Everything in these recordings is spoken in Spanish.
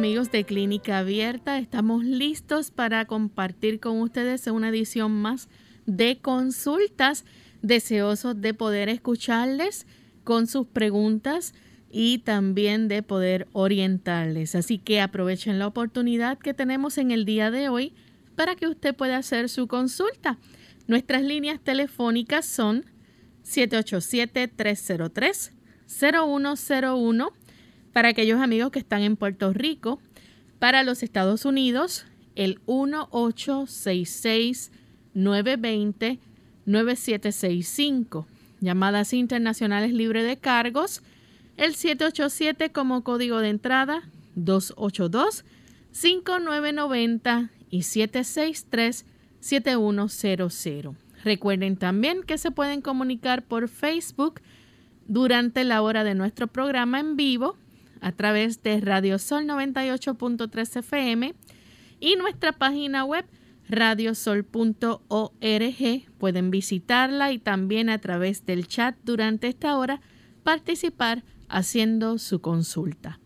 Amigos de Clínica Abierta, estamos listos para compartir con ustedes una edición más de consultas, deseosos de poder escucharles con sus preguntas y también de poder orientarles. Así que aprovechen la oportunidad que tenemos en el día de hoy para que usted pueda hacer su consulta. Nuestras líneas telefónicas son 787-303-0101 para aquellos amigos que están en Puerto Rico, para los Estados Unidos, el 1866-920-9765. Llamadas internacionales libre de cargos, el 787 como código de entrada, 282-5990 y 763-7100. Recuerden también que se pueden comunicar por Facebook durante la hora de nuestro programa en vivo a través de Radio Sol 98.3 FM y nuestra página web radiosol.org. Pueden visitarla y también a través del chat durante esta hora participar haciendo su consulta.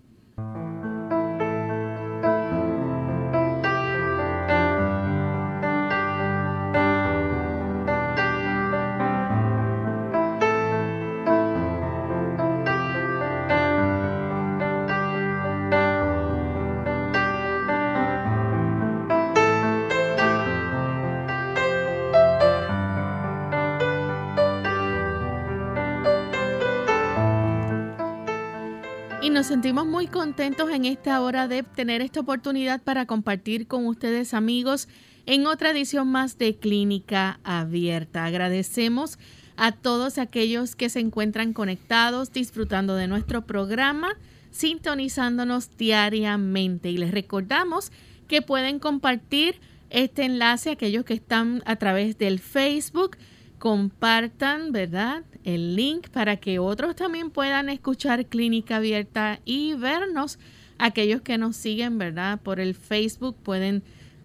Nos sentimos muy contentos en esta hora de tener esta oportunidad para compartir con ustedes amigos en otra edición más de Clínica Abierta. Agradecemos a todos aquellos que se encuentran conectados, disfrutando de nuestro programa, sintonizándonos diariamente. Y les recordamos que pueden compartir este enlace a aquellos que están a través del Facebook. Compartan, ¿verdad? el link para que otros también puedan escuchar Clínica Abierta y vernos. Aquellos que nos siguen, ¿verdad? Por el Facebook pueden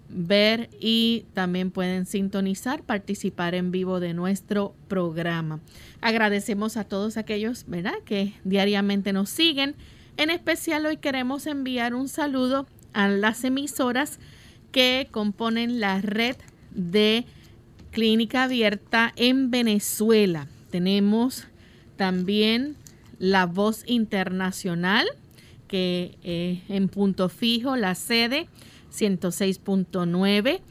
ver y también pueden sintonizar, participar en vivo de nuestro programa. Agradecemos a todos aquellos, ¿verdad? Que diariamente nos siguen. En especial hoy queremos enviar un saludo a las emisoras que componen la red de Clínica Abierta en Venezuela. Tenemos también la Voz Internacional, que es en punto fijo, la sede 106.9,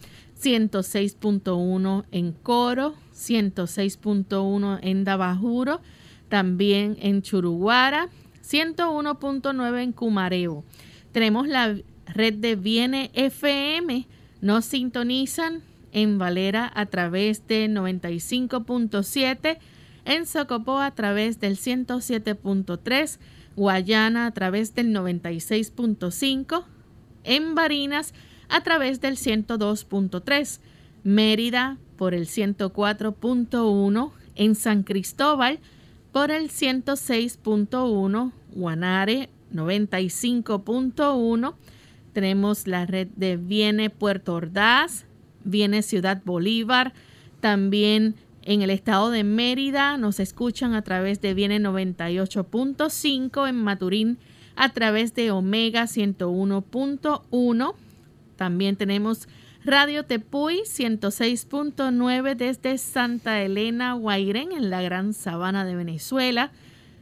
106.1 en Coro, 106.1 en Dabajuro, también en Churuguara, 101.9 en Cumareo. Tenemos la red de Viene FM, nos sintonizan en Valera a través de 95.7, en Socopó a través del 107.3, Guayana a través del 96.5, en Barinas a través del 102.3, Mérida por el 104.1, en San Cristóbal por el 106.1, Guanare 95.1, tenemos la red de Viene Puerto Ordaz, Viene Ciudad Bolívar, también en el estado de Mérida nos escuchan a través de Viene 98.5, en Maturín a través de Omega 101.1. También tenemos Radio Tepuy 106.9 desde Santa Elena, Guairén, en la Gran Sabana de Venezuela.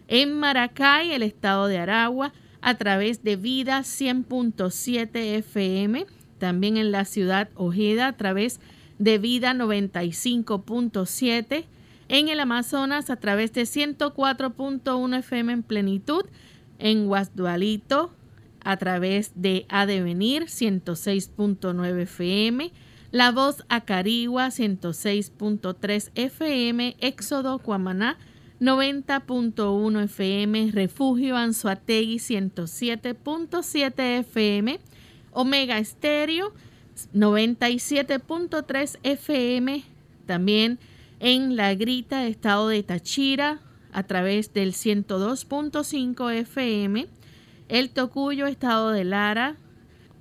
En Maracay, el estado de Aragua, a través de Vida 100.7 FM. También en la ciudad Ojeda, a través de Vida 95.7. En el Amazonas, a través de 104.1 FM en plenitud. En Guasdualito, a través de Adevenir 106.9 FM, La Voz Acarigua 106.3 FM, Éxodo Cuamaná 90.1 FM, Refugio Anzuategui 107.7 FM, Omega Estéreo 97.3 FM, también en La Grita, estado de Tachira, a través del 102.5 FM, el Tocuyo, estado de Lara,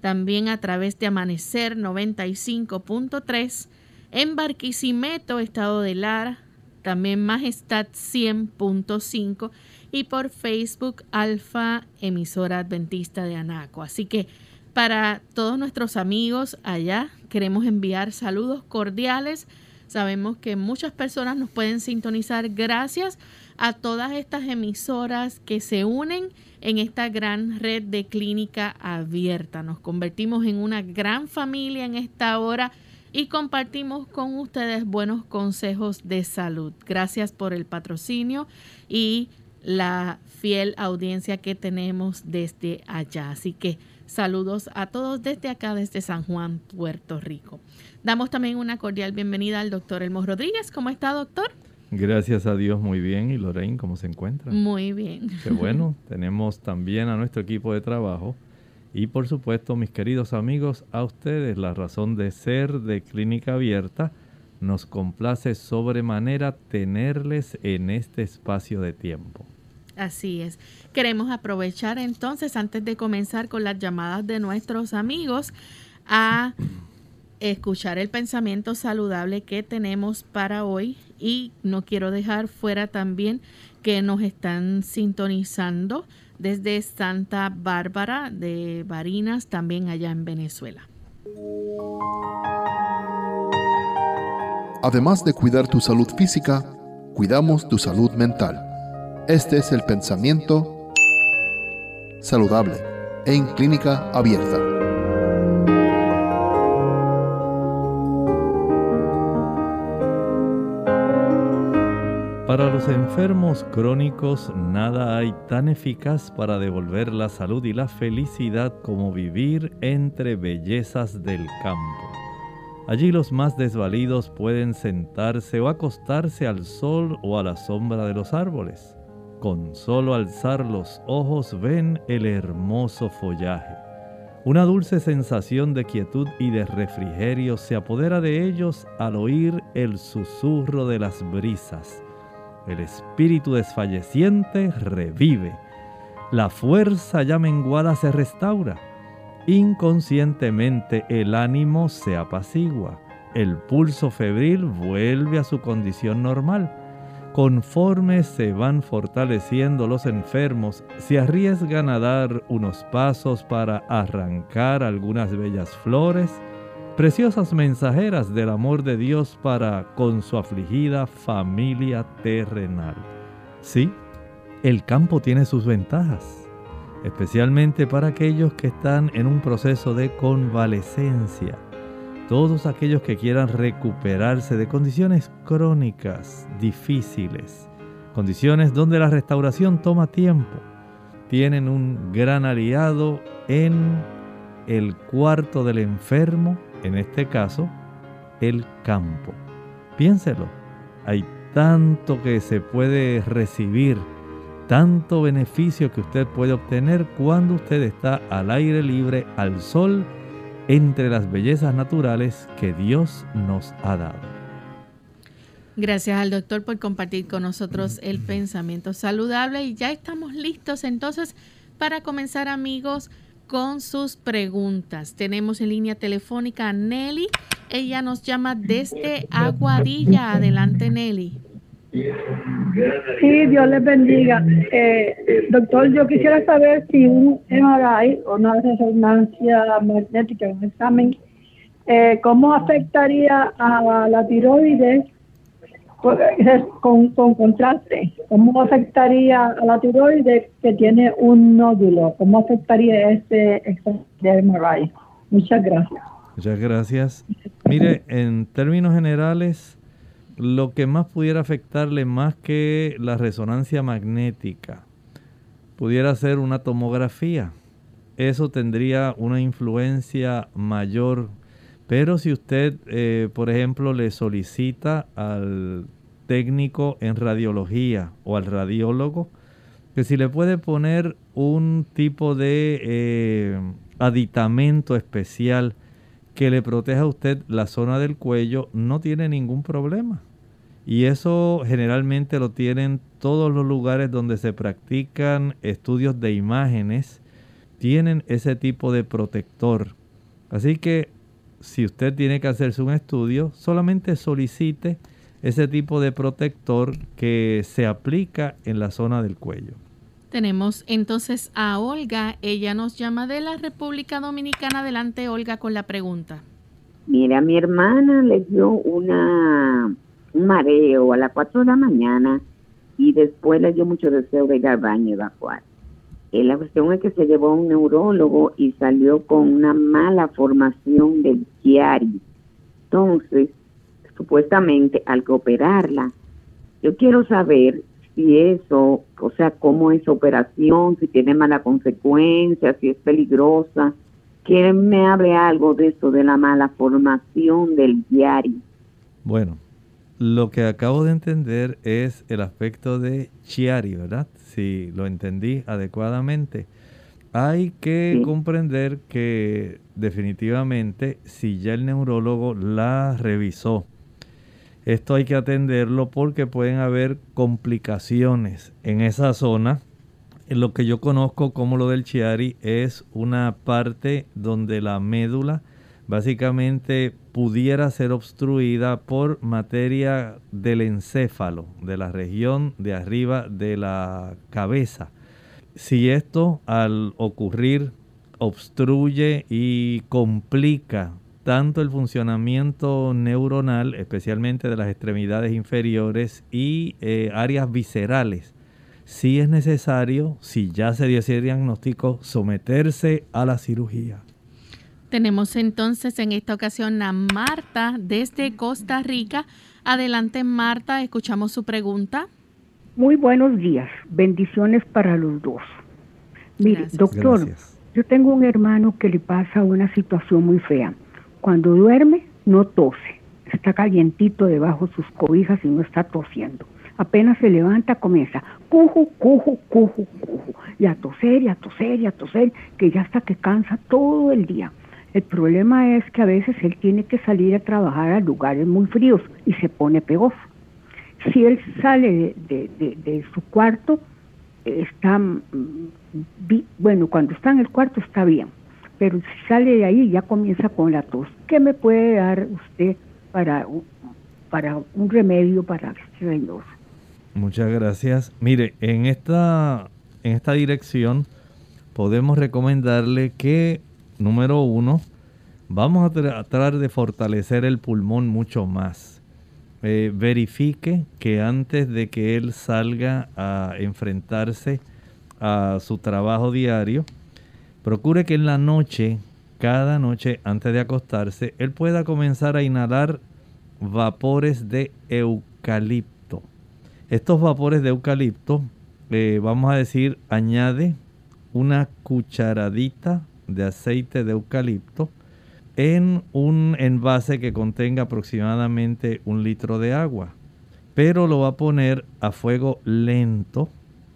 también a través de Amanecer 95.3, en Barquisimeto, estado de Lara, también Majestad 100.5 y por Facebook Alfa Emisora Adventista de Anaco. Así que para todos nuestros amigos allá queremos enviar saludos cordiales. Sabemos que muchas personas nos pueden sintonizar gracias a todas estas emisoras que se unen en esta gran red de clínica abierta. Nos convertimos en una gran familia en esta hora y compartimos con ustedes buenos consejos de salud. Gracias por el patrocinio y la fiel audiencia que tenemos desde allá. Así que saludos a todos desde acá, desde San Juan, Puerto Rico. Damos también una cordial bienvenida al doctor Elmo Rodríguez. ¿Cómo está, doctor? Gracias a Dios, muy bien. ¿Y Lorraine, cómo se encuentra? Muy bien. Qué bueno. Tenemos también a nuestro equipo de trabajo y por supuesto, mis queridos amigos, a ustedes la razón de ser de Clínica Abierta. Nos complace sobremanera tenerles en este espacio de tiempo. Así es. Queremos aprovechar entonces, antes de comenzar con las llamadas de nuestros amigos, a escuchar el pensamiento saludable que tenemos para hoy y no quiero dejar fuera también que nos están sintonizando desde Santa Bárbara de Barinas, también allá en Venezuela. Además de cuidar tu salud física, cuidamos tu salud mental. Este es el pensamiento saludable en clínica abierta. Para los enfermos crónicos nada hay tan eficaz para devolver la salud y la felicidad como vivir entre bellezas del campo. Allí los más desvalidos pueden sentarse o acostarse al sol o a la sombra de los árboles. Con solo alzar los ojos ven el hermoso follaje. Una dulce sensación de quietud y de refrigerio se apodera de ellos al oír el susurro de las brisas el espíritu desfalleciente revive. La fuerza ya menguada se restaura. Inconscientemente el ánimo se apacigua. El pulso febril vuelve a su condición normal. Conforme se van fortaleciendo los enfermos, se arriesgan a dar unos pasos para arrancar algunas bellas flores, preciosas mensajeras del amor de Dios para con su afligida familia terrenal. Sí, el campo tiene sus ventajas, especialmente para aquellos que están en un proceso de convalecencia. Todos aquellos que quieran recuperarse de condiciones crónicas difíciles, condiciones donde la restauración toma tiempo, tienen un gran aliado en el cuarto del enfermo, en este caso, el campo. Piénselo, hay tanto que se puede recibir, tanto beneficio que usted puede obtener cuando usted está al aire libre, al sol, entre las bellezas naturales que Dios nos ha dado. Gracias al doctor por compartir con nosotros el pensamiento saludable y ya estamos listos entonces para comenzar amigos con sus preguntas. Tenemos en línea telefónica a Nelly. Ella nos llama desde Aguadilla. Adelante, Nelly. Sí, Dios les bendiga. Eh, doctor, yo quisiera saber si un MRI o una resonancia magnética, un examen, eh, ¿cómo afectaría a la tiroides con, con contraste, ¿cómo afectaría a la tiroides que tiene un nódulo? ¿Cómo afectaría este de MRI? Muchas gracias. Muchas gracias. Mire, en términos generales, lo que más pudiera afectarle más que la resonancia magnética pudiera ser una tomografía. Eso tendría una influencia mayor. Pero si usted, eh, por ejemplo, le solicita al técnico en radiología o al radiólogo que si le puede poner un tipo de eh, aditamento especial que le proteja a usted la zona del cuello, no tiene ningún problema. Y eso generalmente lo tienen todos los lugares donde se practican estudios de imágenes, tienen ese tipo de protector. Así que si usted tiene que hacerse un estudio, solamente solicite ese tipo de protector que se aplica en la zona del cuello. Tenemos entonces a Olga, ella nos llama de la República Dominicana. Adelante Olga con la pregunta. Mira, mi hermana le dio una, un mareo a las 4 de la mañana y después le dio mucho deseo de ir al baño y evacuar. Eh, la cuestión es que se llevó a un neurólogo y salió con una mala formación del Chiari. Entonces, supuestamente al que operarla. Yo quiero saber si eso, o sea, cómo es operación, si tiene mala consecuencia, si es peligrosa. Que me hable algo de eso, de la mala formación del diario. Bueno, lo que acabo de entender es el aspecto de Chiari, ¿verdad? Si lo entendí adecuadamente. Hay que comprender que definitivamente si ya el neurólogo la revisó esto hay que atenderlo porque pueden haber complicaciones en esa zona. Lo que yo conozco como lo del Chiari es una parte donde la médula básicamente pudiera ser obstruida por materia del encéfalo, de la región de arriba de la cabeza. Si esto al ocurrir obstruye y complica tanto el funcionamiento neuronal, especialmente de las extremidades inferiores y eh, áreas viscerales. Si es necesario, si ya se dio ese diagnóstico, someterse a la cirugía. Tenemos entonces en esta ocasión a Marta desde Costa Rica. Adelante Marta, escuchamos su pregunta. Muy buenos días, bendiciones para los dos. Mire, doctor, yo tengo un hermano que le pasa una situación muy fea cuando duerme, no tose. Está calientito debajo de sus cobijas y no está tosiendo. Apenas se levanta, comienza cuju, cuju, cuju, cuju. Y a toser, y a toser, y a toser, que ya hasta que cansa todo el día. El problema es que a veces él tiene que salir a trabajar a lugares muy fríos y se pone pegoso. Si él sale de, de su cuarto, está, mm, bueno, cuando está en el cuarto está bien, pero si sale de ahí ya comienza con la tos. ¿Qué me puede dar usted para, para un remedio para este? Muchas gracias. Mire, en esta, en esta dirección podemos recomendarle que, número uno, vamos a tratar de fortalecer el pulmón mucho más. Eh, verifique que antes de que él salga a enfrentarse a su trabajo diario, procure que en la noche, cada noche antes de acostarse, él pueda comenzar a inhalar vapores de eucalipto. Estos vapores de eucalipto, eh, vamos a decir, añade una cucharadita de aceite de eucalipto en un envase que contenga aproximadamente un litro de agua. Pero lo va a poner a fuego lento,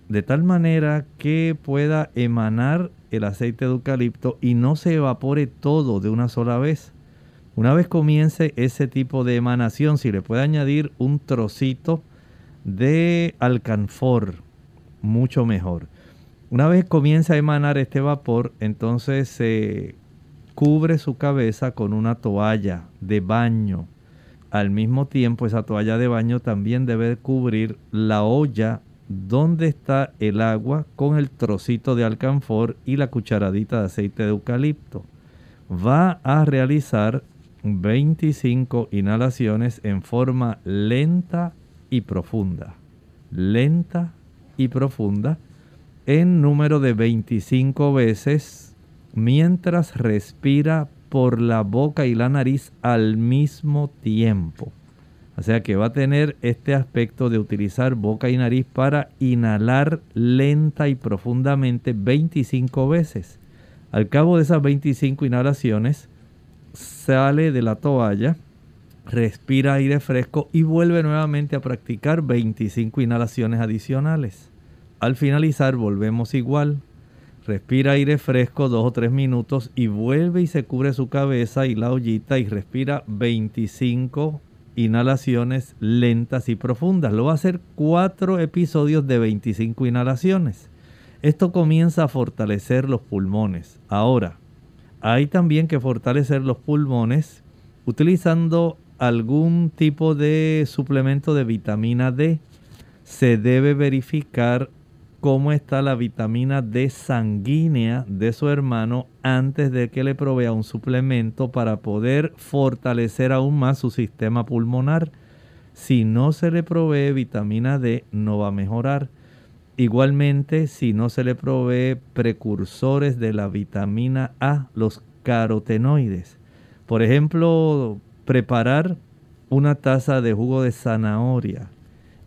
de tal manera que pueda emanar el aceite de eucalipto y no se evapore todo de una sola vez. Una vez comience ese tipo de emanación, si le puede añadir un trocito de alcanfor, mucho mejor. Una vez comienza a emanar este vapor, entonces se cubre su cabeza con una toalla de baño. Al mismo tiempo, esa toalla de baño también debe cubrir la olla donde está el agua con el trocito de alcanfor y la cucharadita de aceite de eucalipto. Va a realizar 25 inhalaciones en forma lenta y profunda. Lenta y profunda en número de 25 veces mientras respira por la boca y la nariz al mismo tiempo. O sea que va a tener este aspecto de utilizar boca y nariz para inhalar lenta y profundamente 25 veces. Al cabo de esas 25 inhalaciones, sale de la toalla, respira aire fresco y vuelve nuevamente a practicar 25 inhalaciones adicionales. Al finalizar volvemos igual, Respira aire fresco dos o tres minutos y vuelve y se cubre su cabeza y la ollita y respira 25 inhalaciones lentas y profundas. Lo va a hacer cuatro episodios de 25 inhalaciones. Esto comienza a fortalecer los pulmones. Ahora, hay también que fortalecer los pulmones utilizando algún tipo de suplemento de vitamina D. Se debe verificar cómo está la vitamina D sanguínea de su hermano antes de que le provea un suplemento para poder fortalecer aún más su sistema pulmonar. Si no se le provee vitamina D, no va a mejorar. Igualmente, si no se le provee precursores de la vitamina A, los carotenoides. Por ejemplo, preparar una taza de jugo de zanahoria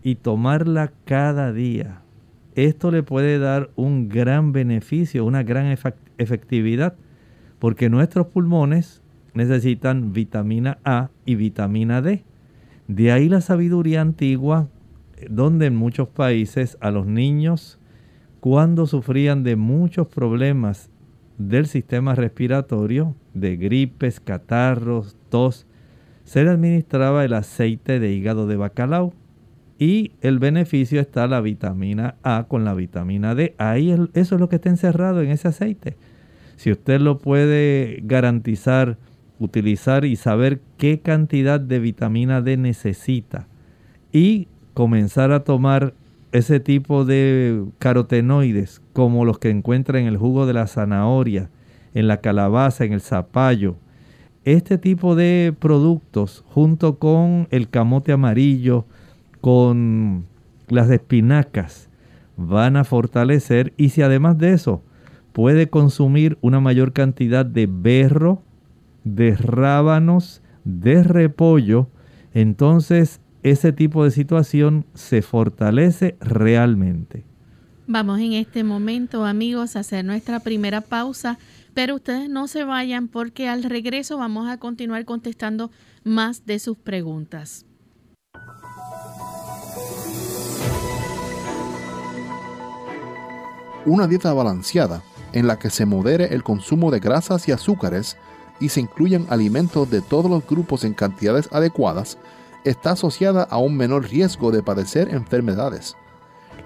y tomarla cada día esto le puede dar un gran beneficio, una gran efectividad, porque nuestros pulmones necesitan vitamina A y vitamina D. De ahí la sabiduría antigua, donde en muchos países a los niños, cuando sufrían de muchos problemas del sistema respiratorio, de gripes, catarros, tos, se le administraba el aceite de hígado de bacalao y el beneficio está la vitamina A con la vitamina D. Ahí eso es lo que está encerrado en ese aceite. Si usted lo puede garantizar, utilizar y saber qué cantidad de vitamina D necesita y comenzar a tomar ese tipo de carotenoides como los que encuentra en el jugo de la zanahoria, en la calabaza, en el zapallo. Este tipo de productos junto con el camote amarillo, con las espinacas van a fortalecer y si además de eso puede consumir una mayor cantidad de berro, de rábanos, de repollo, entonces ese tipo de situación se fortalece realmente. Vamos en este momento amigos a hacer nuestra primera pausa, pero ustedes no se vayan porque al regreso vamos a continuar contestando más de sus preguntas. Una dieta balanceada en la que se modere el consumo de grasas y azúcares y se incluyan alimentos de todos los grupos en cantidades adecuadas está asociada a un menor riesgo de padecer enfermedades.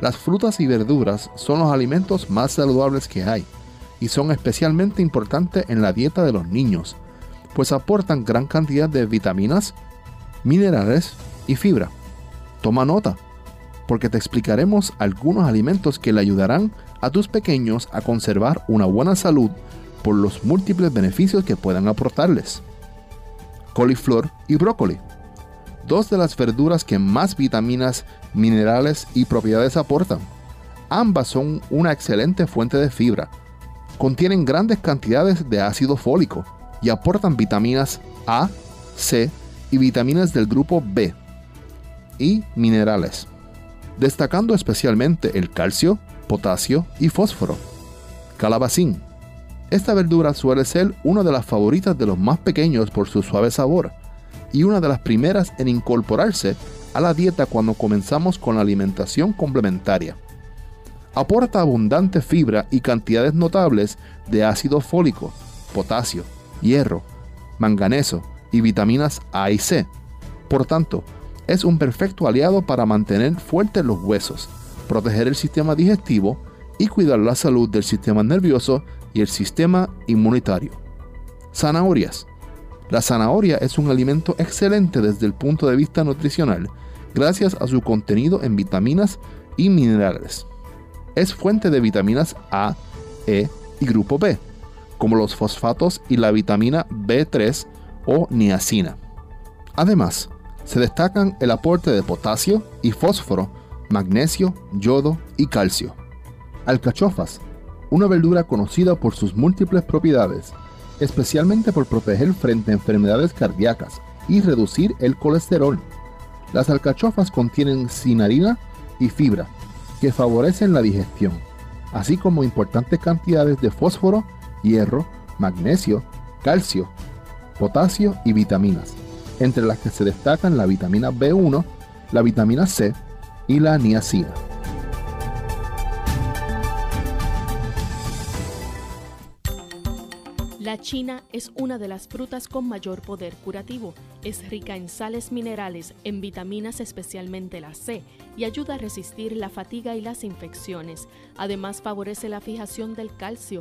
Las frutas y verduras son los alimentos más saludables que hay y son especialmente importantes en la dieta de los niños, pues aportan gran cantidad de vitaminas, minerales y fibra. Toma nota, porque te explicaremos algunos alimentos que le ayudarán a tus pequeños a conservar una buena salud por los múltiples beneficios que puedan aportarles. Coliflor y brócoli. Dos de las verduras que más vitaminas, minerales y propiedades aportan. Ambas son una excelente fuente de fibra. Contienen grandes cantidades de ácido fólico y aportan vitaminas A, C y vitaminas del grupo B y minerales, destacando especialmente el calcio, potasio y fósforo. Calabacín. Esta verdura suele ser una de las favoritas de los más pequeños por su suave sabor y una de las primeras en incorporarse a la dieta cuando comenzamos con la alimentación complementaria. Aporta abundante fibra y cantidades notables de ácido fólico, potasio, hierro, manganeso y vitaminas A y C. Por tanto, es un perfecto aliado para mantener fuertes los huesos, proteger el sistema digestivo y cuidar la salud del sistema nervioso y el sistema inmunitario. Zanahorias. La zanahoria es un alimento excelente desde el punto de vista nutricional, gracias a su contenido en vitaminas y minerales. Es fuente de vitaminas A, E y grupo B, como los fosfatos y la vitamina B3 o niacina. Además, se destacan el aporte de potasio y fósforo, magnesio, yodo y calcio. Alcachofas, una verdura conocida por sus múltiples propiedades, especialmente por proteger frente a enfermedades cardíacas y reducir el colesterol. Las alcachofas contienen cinarina y fibra, que favorecen la digestión, así como importantes cantidades de fósforo, hierro, magnesio, calcio, potasio y vitaminas, entre las que se destacan la vitamina B1, la vitamina C y la niacina. La china es una de las frutas con mayor poder curativo. Es rica en sales minerales, en vitaminas especialmente la C, y ayuda a resistir la fatiga y las infecciones. Además favorece la fijación del calcio,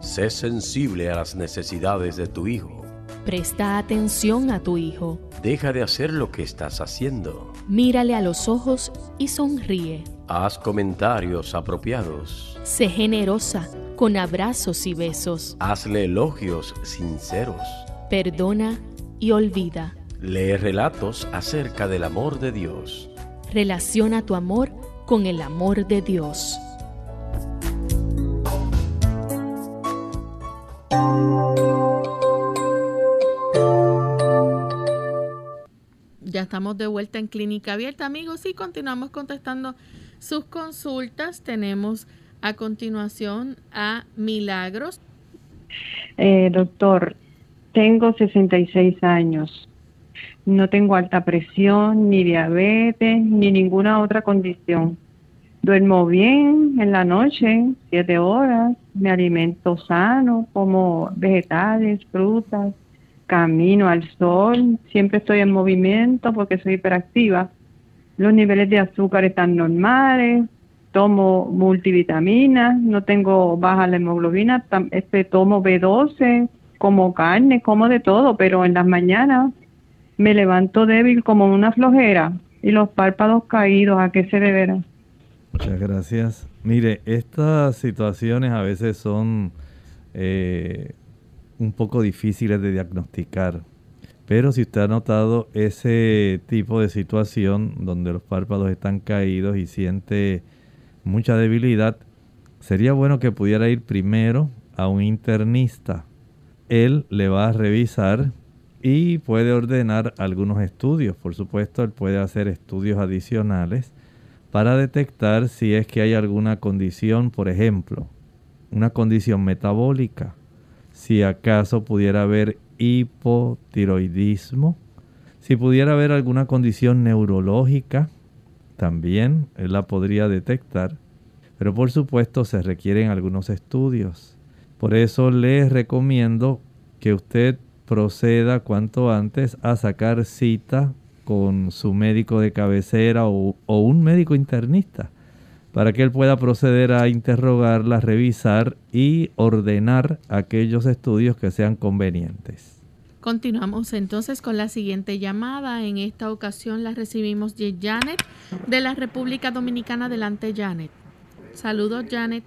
Sé sensible a las necesidades de tu hijo. Presta atención a tu hijo. Deja de hacer lo que estás haciendo. Mírale a los ojos y sonríe. Haz comentarios apropiados. Sé generosa con abrazos y besos. Hazle elogios sinceros. Perdona y olvida. Lee relatos acerca del amor de Dios. Relaciona tu amor con el amor de Dios. Ya estamos de vuelta en Clínica Abierta, amigos, y continuamos contestando sus consultas. Tenemos a continuación a Milagros. Eh, doctor, tengo 66 años. No tengo alta presión, ni diabetes, ni ninguna otra condición. Duermo bien en la noche, siete horas. Me alimento sano, como vegetales, frutas. Camino al sol. Siempre estoy en movimiento porque soy hiperactiva. Los niveles de azúcar están normales tomo multivitaminas, no tengo baja la hemoglobina, este, tomo B12, como carne, como de todo, pero en las mañanas me levanto débil como una flojera y los párpados caídos, ¿a qué se deberá? Muchas gracias. Mire, estas situaciones a veces son eh, un poco difíciles de diagnosticar. Pero si usted ha notado ese tipo de situación donde los párpados están caídos y siente mucha debilidad, sería bueno que pudiera ir primero a un internista. Él le va a revisar y puede ordenar algunos estudios. Por supuesto, él puede hacer estudios adicionales para detectar si es que hay alguna condición, por ejemplo, una condición metabólica, si acaso pudiera haber hipotiroidismo, si pudiera haber alguna condición neurológica, también él la podría detectar, pero por supuesto se requieren algunos estudios. Por eso les recomiendo que usted proceda cuanto antes a sacar cita con su médico de cabecera o, un médico internista para que él pueda proceder a interrogarla, revisar y ordenar aquellos estudios que sean convenientes. Continuamos entonces con la siguiente llamada. En esta ocasión la recibimos de Janet de la República Dominicana. Adelante, Janet. Saludos, Janet.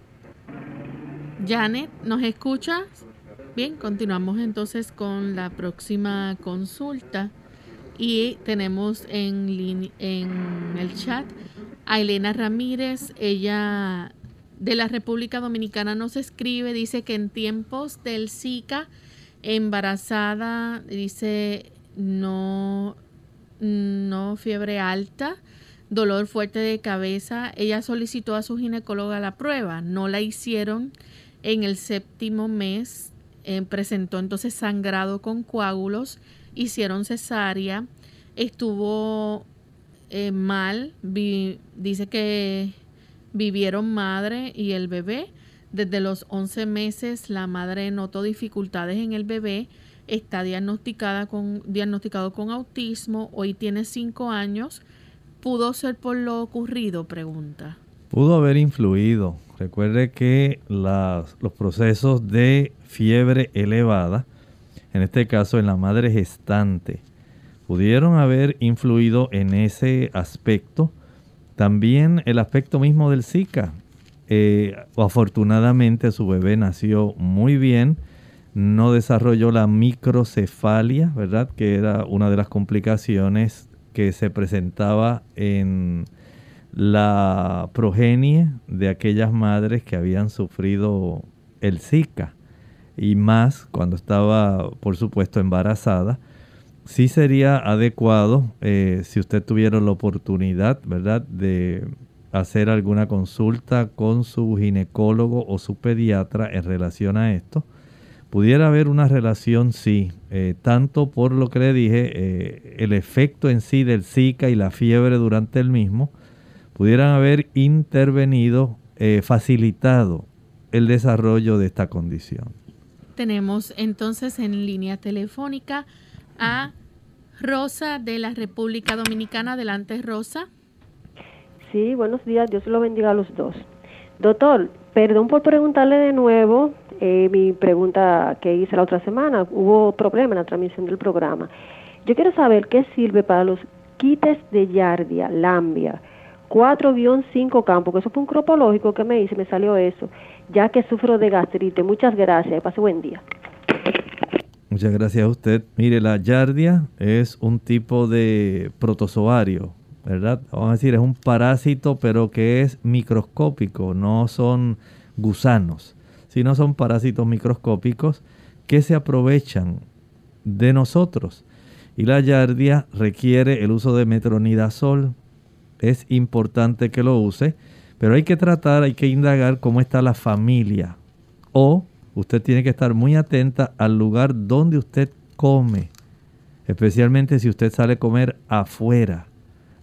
Janet, ¿nos escuchas? Bien, continuamos entonces con la próxima consulta. Y tenemos en, el chat a Elena Ramírez. Ella de la República Dominicana nos escribe, dice que en tiempos del Zika embarazada, dice no, no fiebre alta, dolor fuerte de cabeza. Ella solicitó a su ginecóloga la prueba, no la hicieron en el séptimo mes, eh, presentó entonces sangrado con coágulos, hicieron cesárea, estuvo eh, mal, dice que vivieron madre y el bebé desde los 11 meses la madre notó dificultades en el bebé, está diagnosticada con, diagnosticado con autismo, hoy tiene 5 años. ¿Pudo ser por lo ocurrido? Pregunta. Pudo haber influido. Recuerde que los procesos de fiebre elevada, en este caso en la madre gestante, pudieron haber influido en ese aspecto. También el aspecto mismo del Zika. Eh, afortunadamente su bebé nació muy bien, no desarrolló la microcefalia, ¿verdad? Que era una de las complicaciones que se presentaba en la progenie de aquellas madres que habían sufrido el Zika y más cuando estaba, por supuesto, embarazada. Sí sería adecuado, eh, si usted tuviera la oportunidad, ¿verdad?, de hacer alguna consulta con su ginecólogo o su pediatra en relación a esto. Pudiera haber una relación, sí, eh, tanto por lo que le dije, eh, el efecto en sí del Zika y la fiebre durante el mismo, pudieran haber intervenido, facilitado el desarrollo de esta condición. Tenemos entonces en línea telefónica a Rosa de la República Dominicana. Adelante, Rosa. Sí, buenos días, Dios lo bendiga a los dos. Doctor, perdón por preguntarle de nuevo eh, mi pregunta que hice la otra semana. Hubo problema en la transmisión del programa. Yo quiero saber qué sirve para los quites de yardia, lambia, 4-5 campos, que eso fue un cropológico que me hice, me salió eso, ya que sufro de gastritis. Muchas gracias, pase buen día. Muchas gracias a usted. Mire, la yardia es un tipo de protozoario ¿verdad? Vamos a decir, es un parásito, pero que es microscópico, no son gusanos, sino son parásitos microscópicos que se aprovechan de nosotros. Y la yardia requiere el uso de metronidazol. Es importante que lo use, pero hay que tratar, hay que indagar cómo está la familia. O usted tiene que estar muy atenta al lugar donde usted come, especialmente si usted sale a comer afuera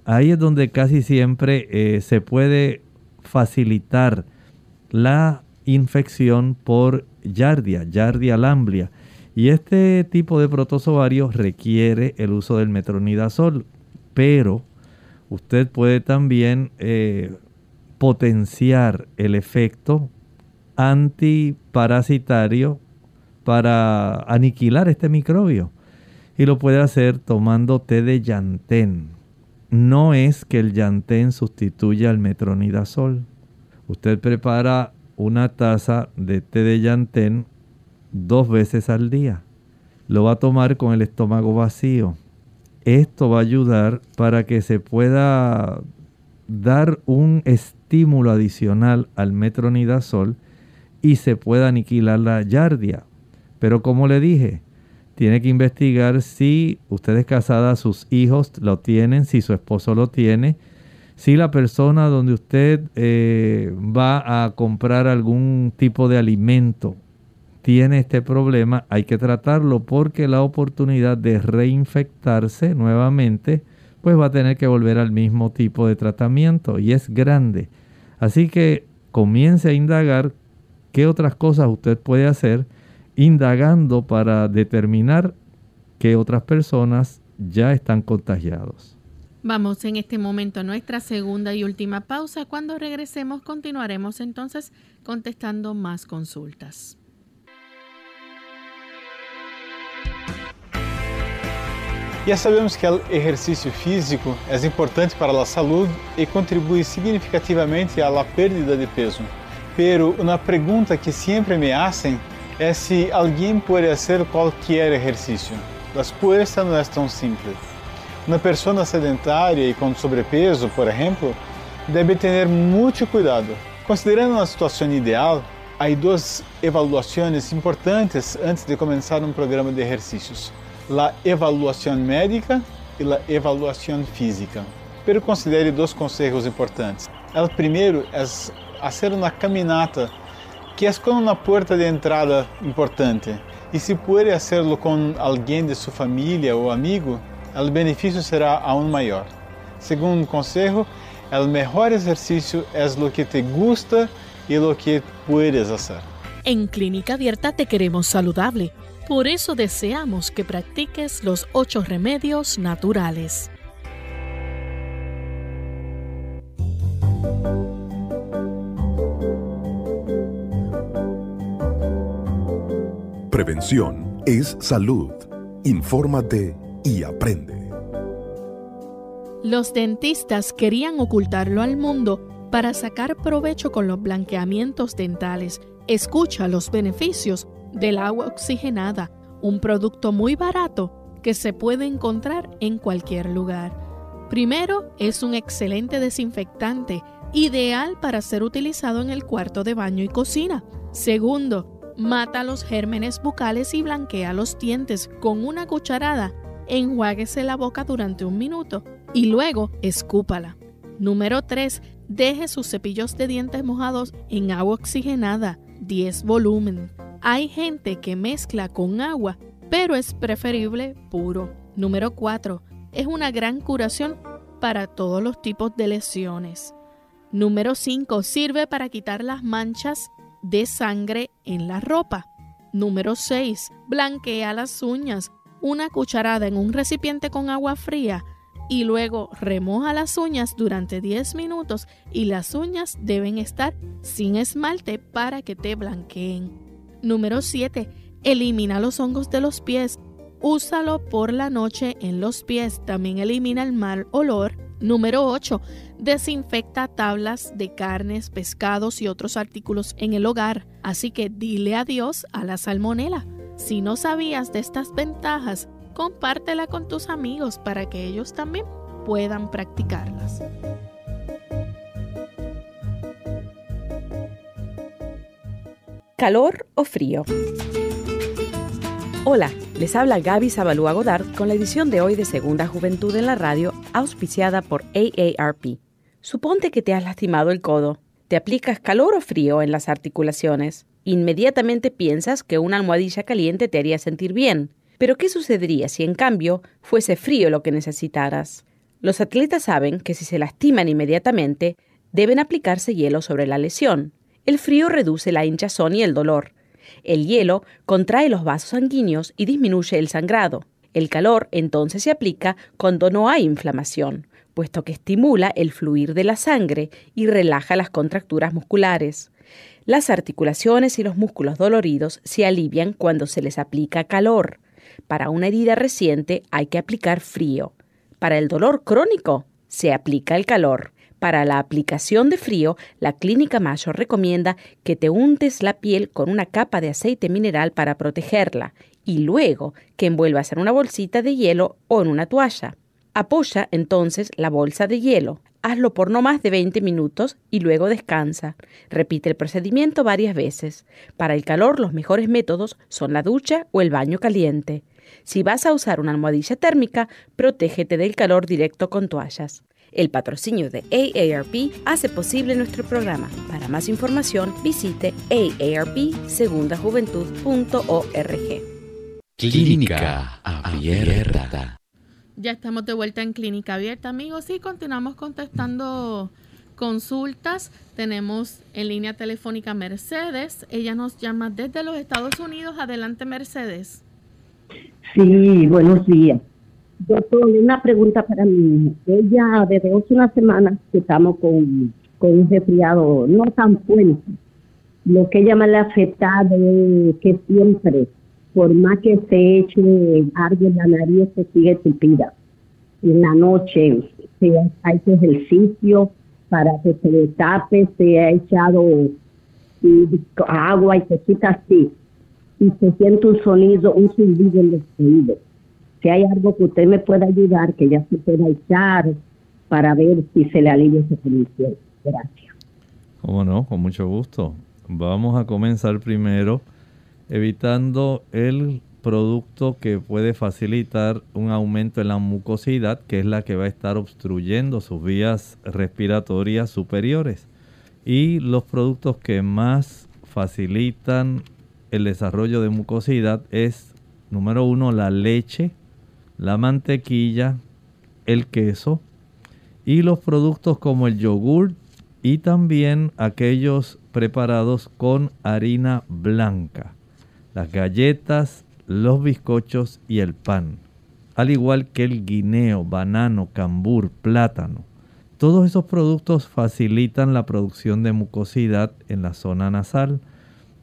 ahí es donde casi siempre eh, se puede facilitar la infección por Yardia, Yardia lamblia. Y este tipo de protozoario requiere el uso del metronidazol, pero usted puede también eh, potenciar el efecto antiparasitario para aniquilar este microbio. Y lo puede hacer tomando té de llantén no es que el llantén sustituya al metronidazol. Usted prepara una taza de té de llantén dos veces al día. Lo va a tomar con el estómago vacío. Esto va a ayudar para que se pueda dar un estímulo adicional al metronidazol y se pueda aniquilar la yardia. Pero como le dije, tiene que investigar si usted es casada, sus hijos lo tienen, si su esposo lo tiene, si la persona donde usted eh, va a comprar algún tipo de alimento tiene este problema, hay que tratarlo porque la oportunidad de reinfectarse nuevamente, pues va a tener que volver al mismo tipo de tratamiento y es grande. Así que comience a indagar qué otras cosas usted puede hacer indagando para determinar que otras personas ya están contagiados. Vamos en este momento a nuestra segunda y última pausa. Cuando regresemos continuaremos entonces contestando más consultas. Ya sabemos que el ejercicio físico es importante para la salud y contribuye significativamente a la pérdida de peso. Pero una pregunta que siempre me hacen es si alguien puede hacer cualquier ejercicio. La respuesta no es tan simple. Una persona sedentaria y con sobrepeso, por ejemplo, debe tener mucho cuidado. Considerando una situación ideal, hay dos evaluaciones importantes antes de comenzar un programa de ejercicios. La evaluación médica y la evaluación física. Pero considere dos consejos importantes. El primero es hacer una caminata, que es como una puerta de entrada importante. Y si puede hacerlo con alguien de su familia o amigo, el beneficio será aún mayor. Según un consejo, el mejor ejercicio es lo que te gusta y lo que puedes hacer. En Clínica Abierta te queremos saludable. Por eso deseamos que practiques los ocho remedios naturales. Prevención es salud. Infórmate y aprende. Los dentistas querían ocultarlo al mundo para sacar provecho con los blanqueamientos dentales. Escucha los beneficios del agua oxigenada, un producto muy barato que se puede encontrar en cualquier lugar. Primero, es un excelente desinfectante, ideal para ser utilizado en el cuarto de baño y cocina. Segundo, mata los gérmenes bucales y blanquea los dientes con una cucharada enjuáguese la boca durante un minuto y luego escúpala. Número 3. Deje sus cepillos de dientes mojados en agua oxigenada, 10 volumen. Hay gente que mezcla con agua, pero es preferible puro. Número 4. Es una gran curación para todos los tipos de lesiones. Número 5. Sirve para quitar las manchas de sangre en la ropa. Número 6. Blanquea las uñas una cucharada en un recipiente con agua fría y luego remoja las uñas durante 10 minutos y las uñas deben estar sin esmalte para que te blanqueen. Número 7. Elimina los hongos de los pies. Úsalo por la noche en los pies. También elimina el mal olor. Número 8. Desinfecta tablas de carnes, pescados y otros artículos en el hogar. Así que dile adiós a la salmonela. Si no sabías de estas ventajas, compártela con tus amigos para que ellos también puedan practicarlas. ¿Calor o frío? Hola, les habla Gaby Zabalúa Godard con la edición de hoy de Segunda Juventud en la Radio, auspiciada por AARP. Suponte que te has lastimado el codo. ¿Te aplicas calor o frío en las articulaciones? Inmediatamente piensas que una almohadilla caliente te haría sentir bien. Pero ¿qué sucedería si en cambio fuese frío lo que necesitaras? Los atletas saben que si se lastiman inmediatamente, deben aplicarse hielo sobre la lesión. El frío reduce la hinchazón y el dolor. El hielo contrae los vasos sanguíneos y disminuye el sangrado. El calor entonces se aplica cuando no hay inflamación, puesto que estimula el fluir de la sangre y relaja las contracturas musculares. Las articulaciones y los músculos doloridos se alivian cuando se les aplica calor. Para una herida reciente hay que aplicar frío. Para el dolor crónico se aplica el calor. Para la aplicación de frío, la Clínica Mayo recomienda que te untes la piel con una capa de aceite mineral para protegerla y luego que envuelvas en una bolsita de hielo o en una toalla. Apoya entonces la bolsa de hielo hazlo por no más de 20 minutos y luego descansa. Repite el procedimiento varias veces. Para el calor los mejores métodos son la ducha o el baño caliente. Si vas a usar una almohadilla térmica, protégete del calor directo con toallas. El patrocinio de AARP hace posible nuestro programa. Para más información, visite aarpsegundajuventud.org. Clínica Abierta. Ya estamos de vuelta en Clínica Abierta, amigos, y continuamos contestando consultas. Tenemos en línea telefónica Mercedes. Ella nos llama desde los Estados Unidos. Adelante, Mercedes. Sí, buenos días. Doctor, una pregunta para mí. Ella, desde hace una semana estamos con, con un resfriado no tan fuerte. Lo que ella me ha afectado es que siempre, por más que se eche algo en la nariz, se sigue tupida. En la noche se ha hecho ejercicio para que se destape, se ha echado agua y cositas así. Y se siente un sonido, un silbido en los oídos si hay algo que usted me pueda ayudar, que ya se pueda echar para ver si se le alivia esa condición. Gracias. ¿Cómo no? Con mucho gusto. Vamos a comenzar primero evitando el producto que puede facilitar un aumento en la mucosidad, que es la que va a estar obstruyendo sus vías respiratorias superiores. Y los productos que más facilitan el desarrollo de mucosidad es, número uno, la leche, la mantequilla, el queso y los productos como el yogur y también aquellos preparados con harina blanca, las galletas, los bizcochos y el pan, al igual que el guineo, banano, cambur, plátano. Todos esos productos facilitan la producción de mucosidad en la zona nasal.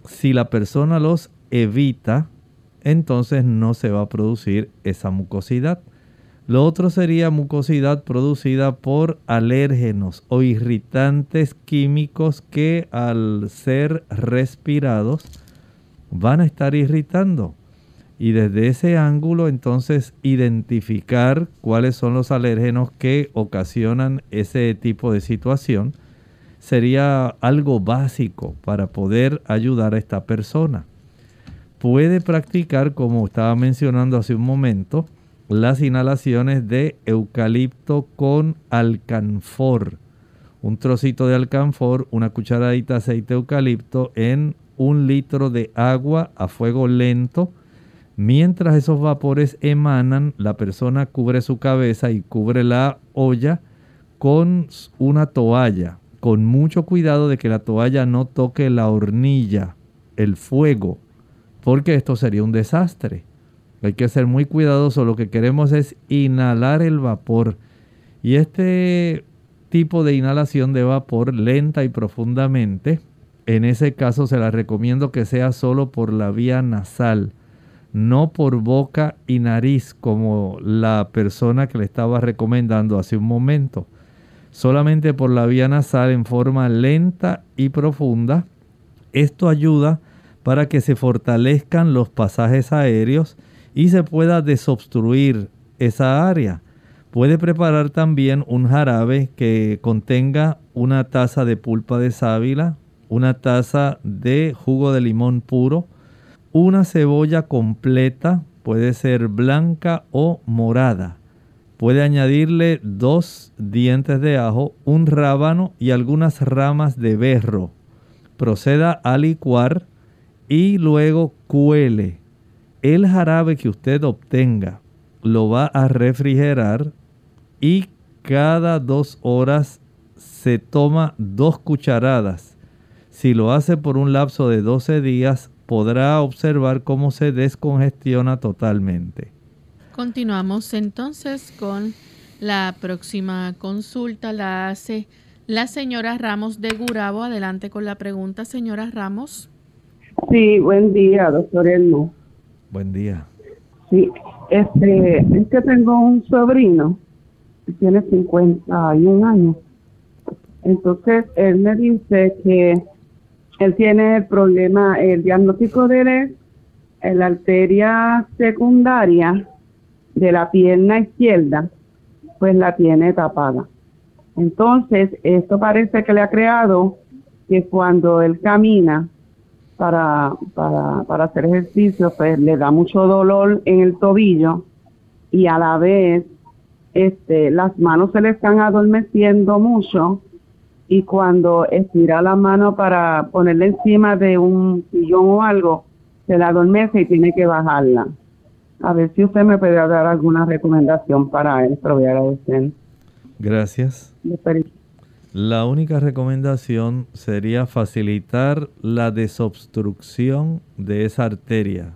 Si la persona los evita, entonces no se va a producir esa mucosidad. Lo otro sería mucosidad producida por alérgenos o irritantes químicos que al ser respirados van a estar irritando. Y desde ese ángulo entonces identificar cuáles son los alérgenos que ocasionan ese tipo de situación sería algo básico para poder ayudar a esta persona puede practicar, como estaba mencionando hace un momento, las inhalaciones de eucalipto con alcanfor. Un trocito de alcanfor, una cucharadita de aceite de eucalipto en un litro de agua a fuego lento. Mientras esos vapores emanan, la persona cubre su cabeza y cubre la olla con una toalla, con mucho cuidado de que la toalla no toque la hornilla, el fuego porque esto sería un desastre. Hay que ser muy cuidadoso, lo que queremos es inhalar el vapor. Y este tipo de inhalación de vapor lenta y profundamente, en ese caso se la recomiendo que sea solo por la vía nasal, no por boca y nariz como la persona que le estaba recomendando hace un momento. Solamente por la vía nasal en forma lenta y profunda. Esto ayuda para que se fortalezcan los pasajes aéreos y se pueda desobstruir esa área. Puede preparar también un jarabe que contenga una taza de pulpa de sábila, una taza de jugo de limón puro, una cebolla completa, puede ser blanca o morada. Puede añadirle dos dientes de ajo, un rábano y algunas ramas de berro. Proceda a licuar y luego cuele. El jarabe que usted obtenga lo va a refrigerar y cada dos horas se toma dos cucharadas. Si lo hace por un lapso de 12 días, podrá observar cómo se descongestiona totalmente. Continuamos entonces con la próxima consulta. La hace la señora Ramos de Gurabo. Adelante con la pregunta, señora Ramos. Sí, buen día, doctor Elmo. Buen día. Sí, este, es que tengo un sobrino que tiene 51 años. Entonces, él me dice que él tiene el problema, el diagnóstico de él en la arteria secundaria de la pierna izquierda, pues la tiene tapada. Entonces, esto parece que le ha creado que cuando él camina, para, para, para hacer ejercicio, pues le da mucho dolor en el tobillo y a la vez este, las manos se le están adormeciendo mucho y cuando estira la mano para ponerle encima de un sillón o algo, se la adormece y tiene que bajarla. A ver si usted me puede dar alguna recomendación para él, pero voy a agradecer. Gracias. La única recomendación sería facilitar la desobstrucción de esa arteria.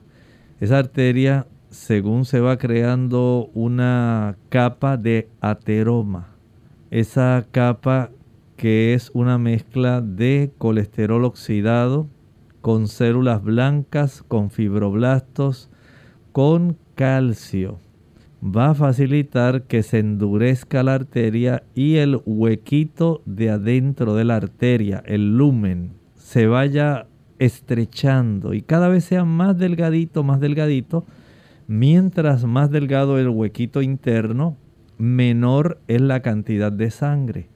Esa arteria según se va creando una capa de ateroma. Esa capa que es una mezcla de colesterol oxidado con células blancas, con fibroblastos, con calcio. Va a facilitar que se endurezca la arteria y el huequito de adentro de la arteria, el lumen, se vaya estrechando y cada vez sea más delgadito, más delgadito. Mientras más delgado el huequito interno, menor es la cantidad de sangre.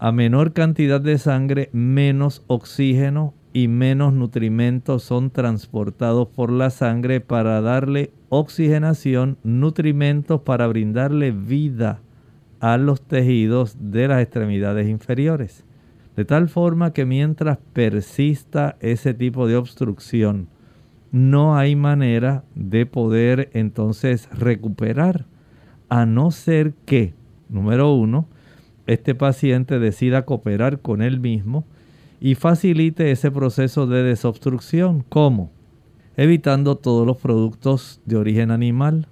A menor cantidad de sangre, menos oxígeno y menos nutrimentos son transportados por la sangre para darle oxigenación, nutrimentos para brindarle vida a los tejidos de las extremidades inferiores. De tal forma que mientras persista ese tipo de obstrucción, no hay manera de poder entonces recuperar, a no ser que, número uno, este paciente decida cooperar con él mismo y facilite ese proceso de desobstrucción. ¿Cómo? Evitando todos los productos de origen animal,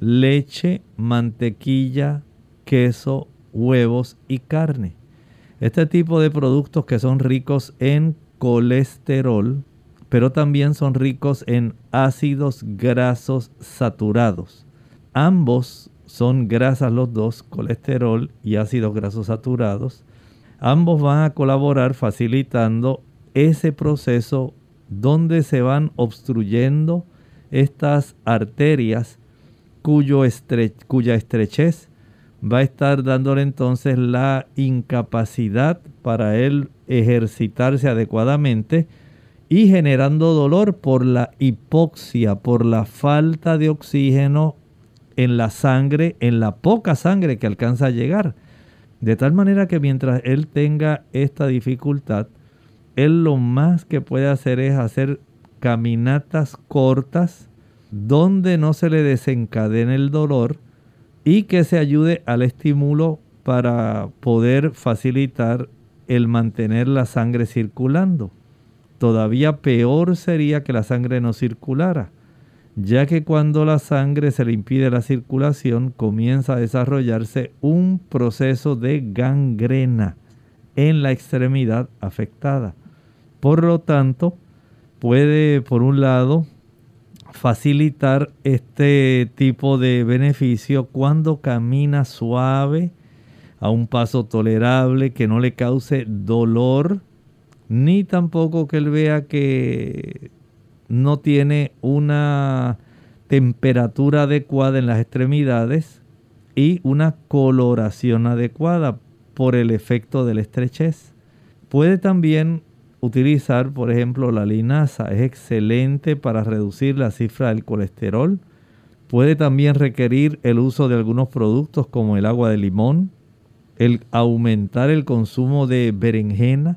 leche, mantequilla, queso, huevos y carne. Este tipo de productos que son ricos en colesterol, pero también son ricos en ácidos grasos saturados. Ambos son grasas los dos, colesterol y ácidos grasos saturados. Ambos van a colaborar facilitando ese proceso donde se van obstruyendo estas arterias cuyo cuya estrechez va a estar dándole entonces la incapacidad para él ejercitarse adecuadamente y generando dolor por la hipoxia, por la falta de oxígeno en la sangre, en la poca sangre que alcanza a llegar. De tal manera que mientras él tenga esta dificultad, él lo más que puede hacer es hacer caminatas cortas donde no se le desencadene el dolor y que se ayude al estímulo para poder facilitar el mantener la sangre circulando. Todavía peor sería que la sangre no circulara ya que cuando la sangre se le impide la circulación comienza a desarrollarse un proceso de gangrena en la extremidad afectada. Por lo tanto, puede, por un lado, facilitar este tipo de beneficio cuando camina suave, a un paso tolerable, que no le cause dolor, ni tampoco que él vea que no tiene una temperatura adecuada en las extremidades y una coloración adecuada por el efecto de la estrechez. Puede también utilizar, por ejemplo, la linaza. Es excelente para reducir la cifra del colesterol. Puede también requerir el uso de algunos productos como el agua de limón, el aumentar el consumo de berenjena,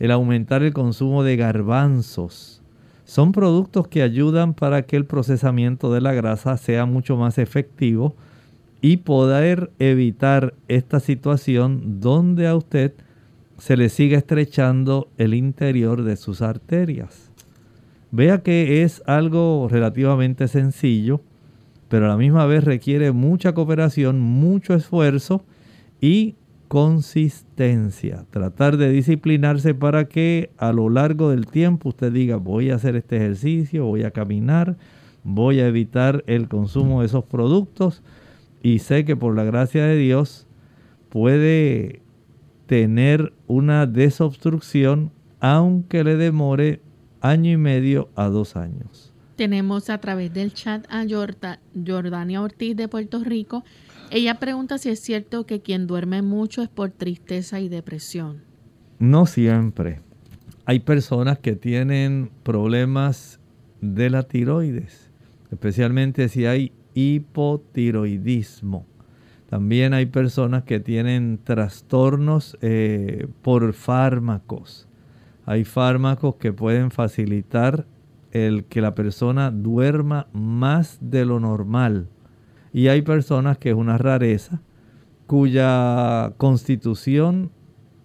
el aumentar el consumo de garbanzos son productos que ayudan para que el procesamiento de la grasa sea mucho más efectivo y poder evitar esta situación donde a usted se le siga estrechando el interior de sus arterias. Vea que es algo relativamente sencillo, pero a la misma vez requiere mucha cooperación, mucho esfuerzo y consistencia, tratar de disciplinarse para que a lo largo del tiempo usted diga voy a hacer este ejercicio, voy a caminar, voy a evitar el consumo de esos productos y sé que por la gracia de Dios puede tener una desobstrucción aunque le demore año y medio a dos años. Tenemos a través del chat a Jordania Ortiz de Puerto Rico ella pregunta si es cierto que quien duerme mucho es por tristeza y depresión. No siempre. Hay personas que tienen problemas de la tiroides, especialmente si hay hipotiroidismo. También hay personas que tienen trastornos eh, por fármacos. Hay fármacos que pueden facilitar el que la persona duerma más de lo normal y hay personas que es una rareza cuya constitución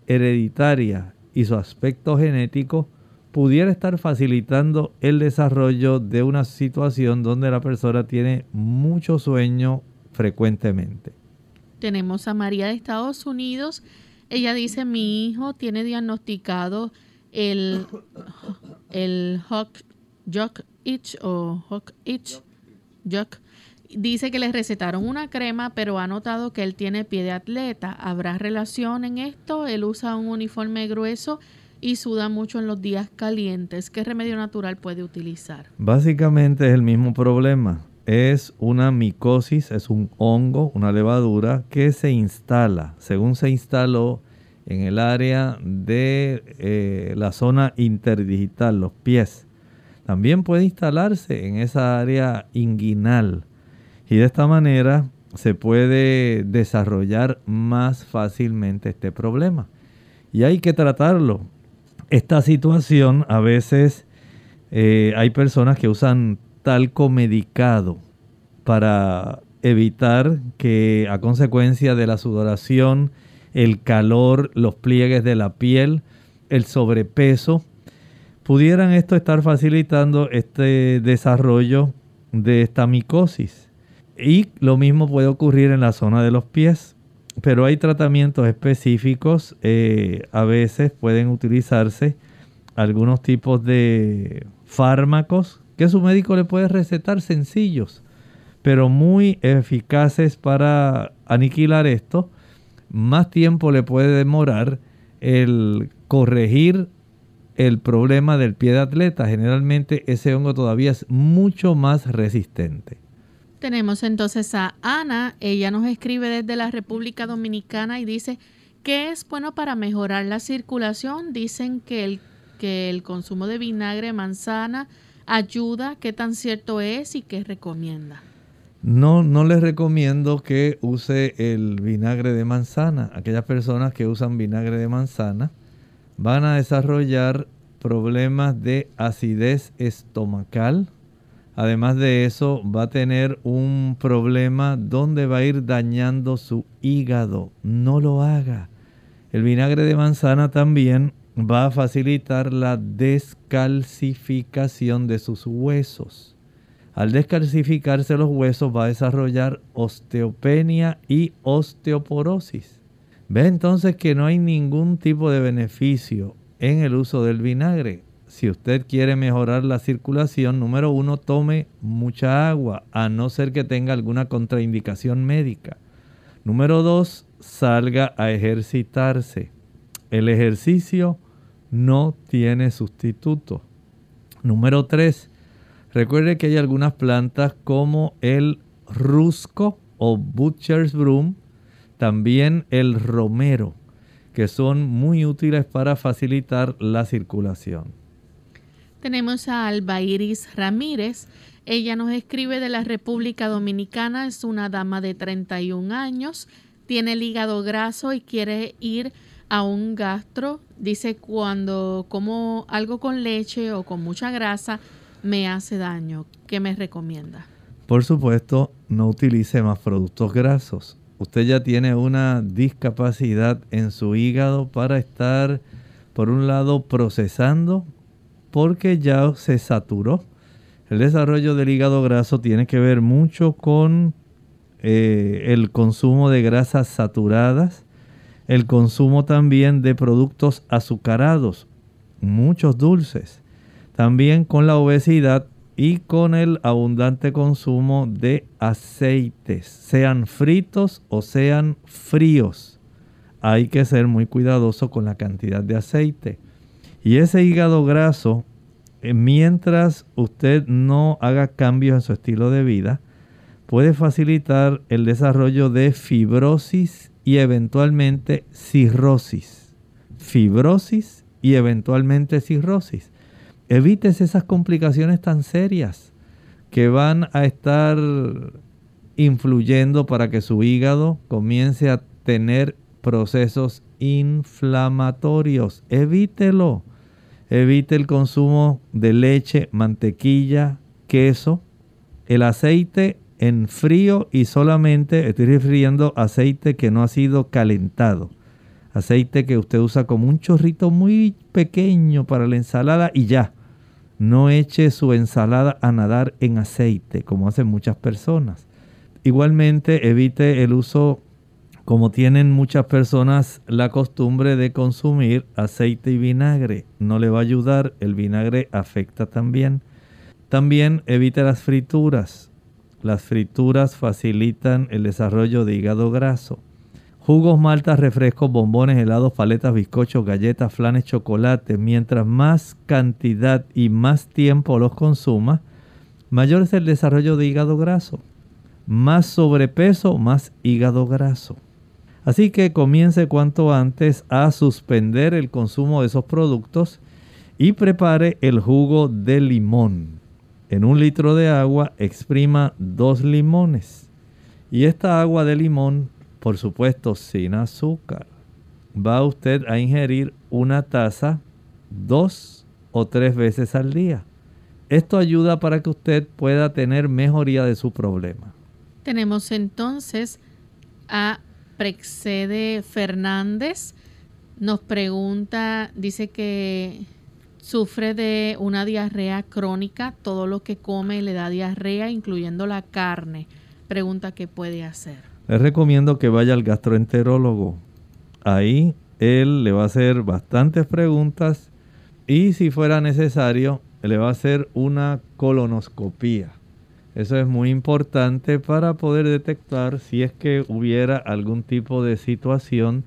hereditaria y su aspecto genético pudiera estar facilitando el desarrollo de una situación donde la persona tiene mucho sueño frecuentemente. Tenemos a María de Estados Unidos. Ella dice, mi hijo tiene diagnosticado el, el Jock Itch o Hawk Itch. Jock. Dice que le recetaron una crema, pero ha notado que él tiene pie de atleta. ¿Habrá relación en esto? Él usa un uniforme grueso y suda mucho en los días calientes. ¿Qué remedio natural puede utilizar? Básicamente es el mismo problema. Es una micosis, es un hongo, una levadura que se instala, según se instaló en el área de eh, la zona interdigital, los pies. También puede instalarse en esa área inguinal y de esta manera se puede desarrollar más fácilmente este problema. Y hay que tratarlo. Esta situación a veces eh, hay personas que usan talco medicado para evitar que a consecuencia de la sudoración, el calor, los pliegues de la piel, el sobrepeso, pudieran esto estar facilitando este desarrollo de esta micosis. Y lo mismo puede ocurrir en la zona de los pies, pero hay tratamientos específicos, eh, a veces pueden utilizarse algunos tipos de fármacos que su médico le puede recetar sencillos, pero muy eficaces para aniquilar esto. Más tiempo le puede demorar el corregir el problema del pie de atleta. Generalmente ese hongo todavía es mucho más resistente. Tenemos entonces a Ana, ella nos escribe desde la República Dominicana y dice que es bueno para mejorar la circulación. Dicen que el, que el consumo de vinagre de manzana ayuda, qué tan cierto es y qué recomienda. No, no les recomiendo que use el vinagre de manzana. Aquellas personas que usan vinagre de manzana van a desarrollar problemas de acidez estomacal, Además de eso, va a tener un problema donde va a ir dañando su hígado. No lo haga. El vinagre de manzana también va a facilitar la descalcificación de sus huesos. Al descalcificarse los huesos va a desarrollar osteopenia y osteoporosis. Ve entonces que no hay ningún tipo de beneficio en el uso del vinagre si usted quiere mejorar la circulación, número uno, tome mucha agua, a no ser que tenga alguna contraindicación médica. Número dos, salga a ejercitarse. El ejercicio no tiene sustituto. Número tres, recuerde que hay algunas plantas como el rusco o butcher's broom, también el romero, que son muy útiles para facilitar la circulación. Tenemos a Alba Iris Ramírez. Ella nos escribe de la República Dominicana. Es una dama de 31 años. Tiene el hígado graso y quiere ir a un gastro. Dice cuando como algo con leche o con mucha grasa me hace daño. ¿Qué me recomienda? Por supuesto, no utilice más productos grasos. Usted ya tiene una discapacidad en su hígado para estar, por un lado, procesando porque ya se saturó. El desarrollo del hígado graso tiene que ver mucho con eh, el consumo de grasas saturadas, el consumo también de productos azucarados, muchos dulces, también con la obesidad y con el abundante consumo de aceites, sean fritos o sean fríos. Hay que ser muy cuidadoso con la cantidad de aceite. Y ese hígado graso, eh, mientras usted no haga cambios en su estilo de vida, puede facilitar el desarrollo de fibrosis y eventualmente cirrosis. Fibrosis y eventualmente cirrosis. Evites esas complicaciones tan serias que van a estar influyendo para que su hígado comience a tener procesos inflamatorios. Evítelo. Evite el consumo de leche, mantequilla, queso, el aceite en frío y solamente estoy refiriendo aceite que no ha sido calentado. Aceite que usted usa como un chorrito muy pequeño para la ensalada y ya. No eche su ensalada a nadar en aceite, como hacen muchas personas. Igualmente, evite el uso, como tienen muchas personas la costumbre de consumir aceite y vinagre. No le va a ayudar, el vinagre afecta también. También evite las frituras. Las frituras facilitan el desarrollo de hígado graso. Jugos, maltas, refrescos, bombones, helados, paletas, bizcochos, galletas, flanes, chocolate. Mientras más cantidad y más tiempo los consuma, mayor es el desarrollo de hígado graso. Más sobrepeso, más hígado graso. Así que comience cuanto antes a suspender el consumo de esos productos y prepare el jugo de limón. En un litro de agua exprima dos limones. Y esta agua de limón, por supuesto sin azúcar, va usted a ingerir una taza dos o tres veces al día. Esto ayuda para que usted pueda tener mejoría de su problema. Tenemos entonces a Prexede Fernández. Nos pregunta, dice que sufre de una diarrea crónica, todo lo que come le da diarrea, incluyendo la carne. Pregunta qué puede hacer. Le recomiendo que vaya al gastroenterólogo. Ahí él le va a hacer bastantes preguntas y si fuera necesario le va a hacer una colonoscopía. Eso es muy importante para poder detectar si es que hubiera algún tipo de situación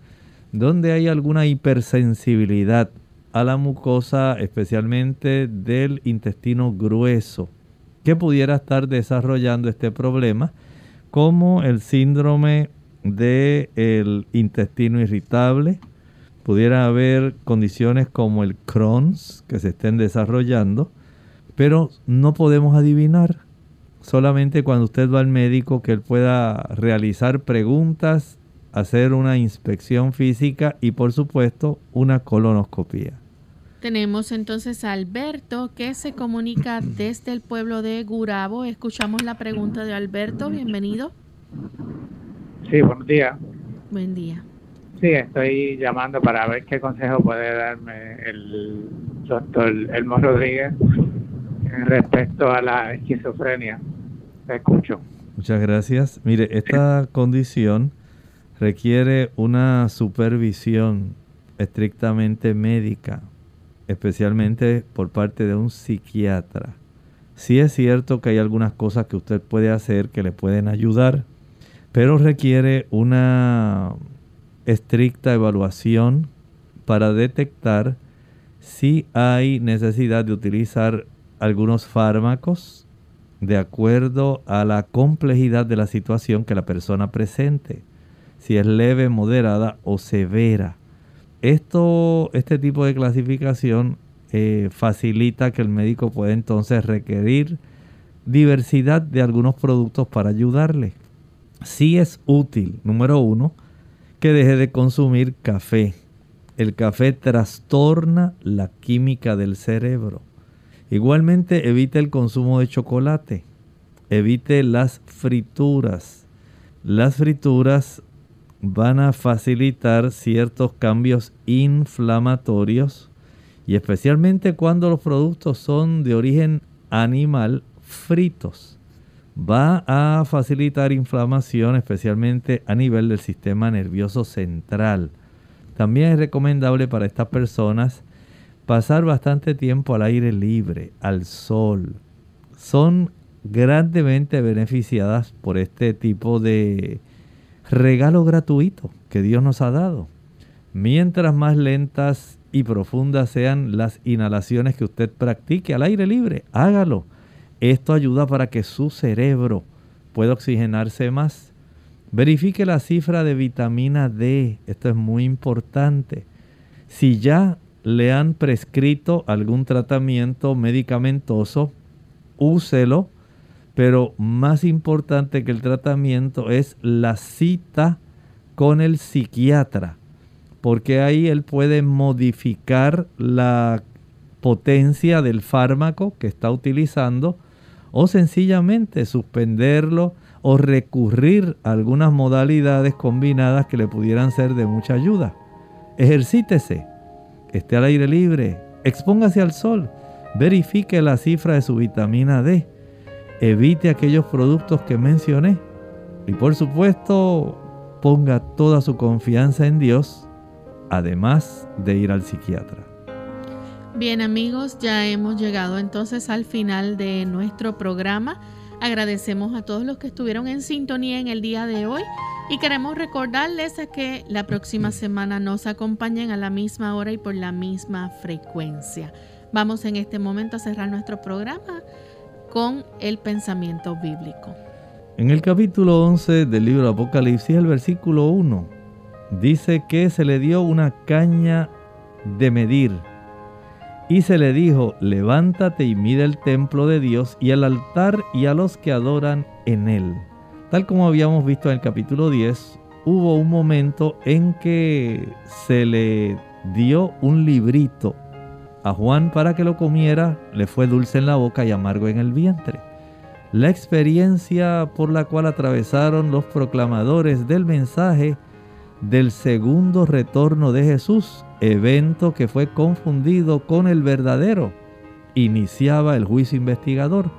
donde hay alguna hipersensibilidad a la mucosa, especialmente del intestino grueso, que pudiera estar desarrollando este problema, como el síndrome del intestino irritable, pudiera haber condiciones como el Crohn's que se estén desarrollando, pero no podemos adivinar. Solamente cuando usted va al médico que él pueda realizar preguntas, hacer una inspección física y por supuesto una colonoscopia. Tenemos entonces a Alberto que se comunica desde el pueblo de Gurabo. Escuchamos la pregunta de Alberto. Bienvenido. Sí, buenos días. Buen día. Sí, estoy llamando para ver qué consejo puede darme el doctor Elmo Rodríguez respecto a la esquizofrenia. Te escucho. Muchas gracias. Mire, esta condición requiere una supervisión estrictamente médica especialmente por parte de un psiquiatra. Sí es cierto que hay algunas cosas que usted puede hacer que le pueden ayudar, pero requiere una estricta evaluación para detectar si hay necesidad de utilizar algunos fármacos de acuerdo a la complejidad de la situación que la persona presente, si es leve, moderada o severa. Esto, este tipo de clasificación eh, facilita que el médico pueda entonces requerir diversidad de algunos productos para ayudarle. Sí es útil, número uno, que deje de consumir café. El café trastorna la química del cerebro. Igualmente evite el consumo de chocolate. Evite las frituras. Las frituras van a facilitar ciertos cambios inflamatorios y especialmente cuando los productos son de origen animal fritos. Va a facilitar inflamación especialmente a nivel del sistema nervioso central. También es recomendable para estas personas pasar bastante tiempo al aire libre, al sol. Son grandemente beneficiadas por este tipo de regalo gratuito que Dios nos ha dado. Mientras más lentas y profundas sean las inhalaciones que usted practique al aire libre, hágalo. Esto ayuda para que su cerebro pueda oxigenarse más. Verifique la cifra de vitamina D, esto es muy importante. Si ya le han prescrito algún tratamiento medicamentoso, úselo pero más importante que el tratamiento es la cita con el psiquiatra, porque ahí él puede modificar la potencia del fármaco que está utilizando o sencillamente suspenderlo o recurrir a algunas modalidades combinadas que le pudieran ser de mucha ayuda. Ejercítese, esté al aire libre, expóngase al sol, verifique la cifra de su vitamina D, evite aquellos productos que mencioné y por supuesto ponga toda su confianza en Dios, además de ir al psiquiatra. Bien amigos, ya hemos llegado entonces al final de nuestro programa. Agradecemos a todos los que estuvieron en sintonía en el día de hoy y queremos recordarles a que la próxima semana nos acompañen a la misma hora y por la misma frecuencia. Vamos en este momento a cerrar nuestro programa con el pensamiento bíblico. En el capítulo 11 del libro Apocalipsis, el versículo 1, dice que se le dio una caña de medir y se le dijo, levántate y mide el templo de Dios y el altar y a los que adoran en él. Tal como habíamos visto en el capítulo 10, hubo un momento en que se le dio un librito a Juan para que lo comiera, le fue dulce en la boca y amargo en el vientre. La experiencia por la cual atravesaron los proclamadores del mensaje del segundo retorno de Jesús, evento que fue confundido con el verdadero. Iniciaba el juicio investigador.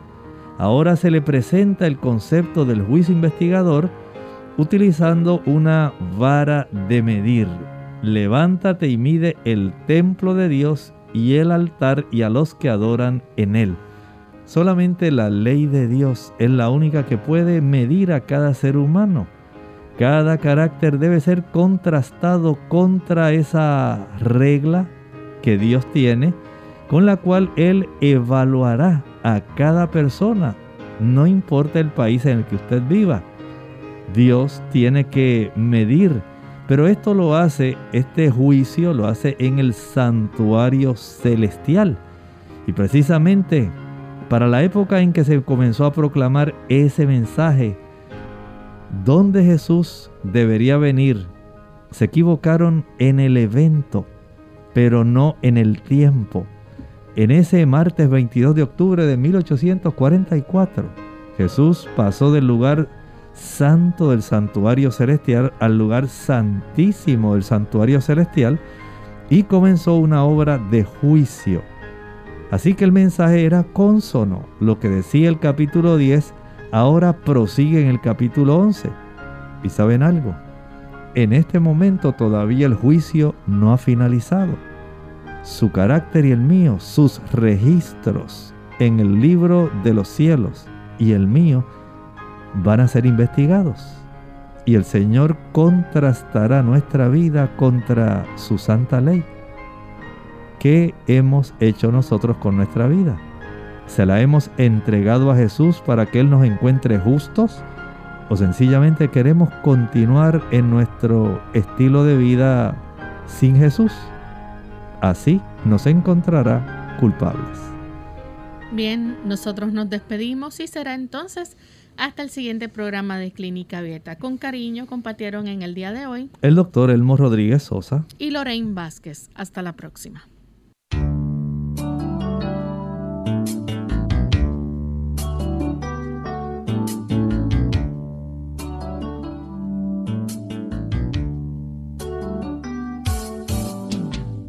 Ahora se le presenta el concepto del juicio investigador utilizando una vara de medir. Levántate y mide el templo de Dios y el altar y a los que adoran en él. Solamente la ley de Dios es la única que puede medir a cada ser humano. Cada carácter debe ser contrastado contra esa regla que Dios tiene, con la cual Él evaluará a cada persona, no importa el país en el que usted viva. Dios tiene que medir, pero esto lo hace, este juicio lo hace en el santuario celestial. Y precisamente para la época en que se comenzó a proclamar ese mensaje, dónde Jesús debería venir. Se equivocaron en el evento, pero no en el tiempo. En ese martes 22 de octubre de 1844, Jesús pasó del lugar santo del santuario celestial al lugar santísimo del santuario celestial y comenzó una obra de juicio. Así que el mensaje era consono. Lo que decía el capítulo 10 ahora prosigue en el capítulo 11. ¿Y saben algo? En este momento todavía el juicio no ha finalizado. Su carácter y el mío, sus registros en el libro de los cielos y el mío van a ser investigados. Y el Señor contrastará nuestra vida contra su santa ley. ¿Qué hemos hecho nosotros con nuestra vida? ¿Se la hemos entregado a Jesús para que Él nos encuentre justos? ¿O sencillamente queremos continuar en nuestro estilo de vida sin Jesús? Así nos encontrará culpables. Bien, nosotros nos despedimos y será entonces hasta el siguiente programa de Clínica Abierta. Con cariño compartieron en el día de hoy el doctor Elmo Rodríguez Sosa y Lorraine Vázquez. Hasta la próxima.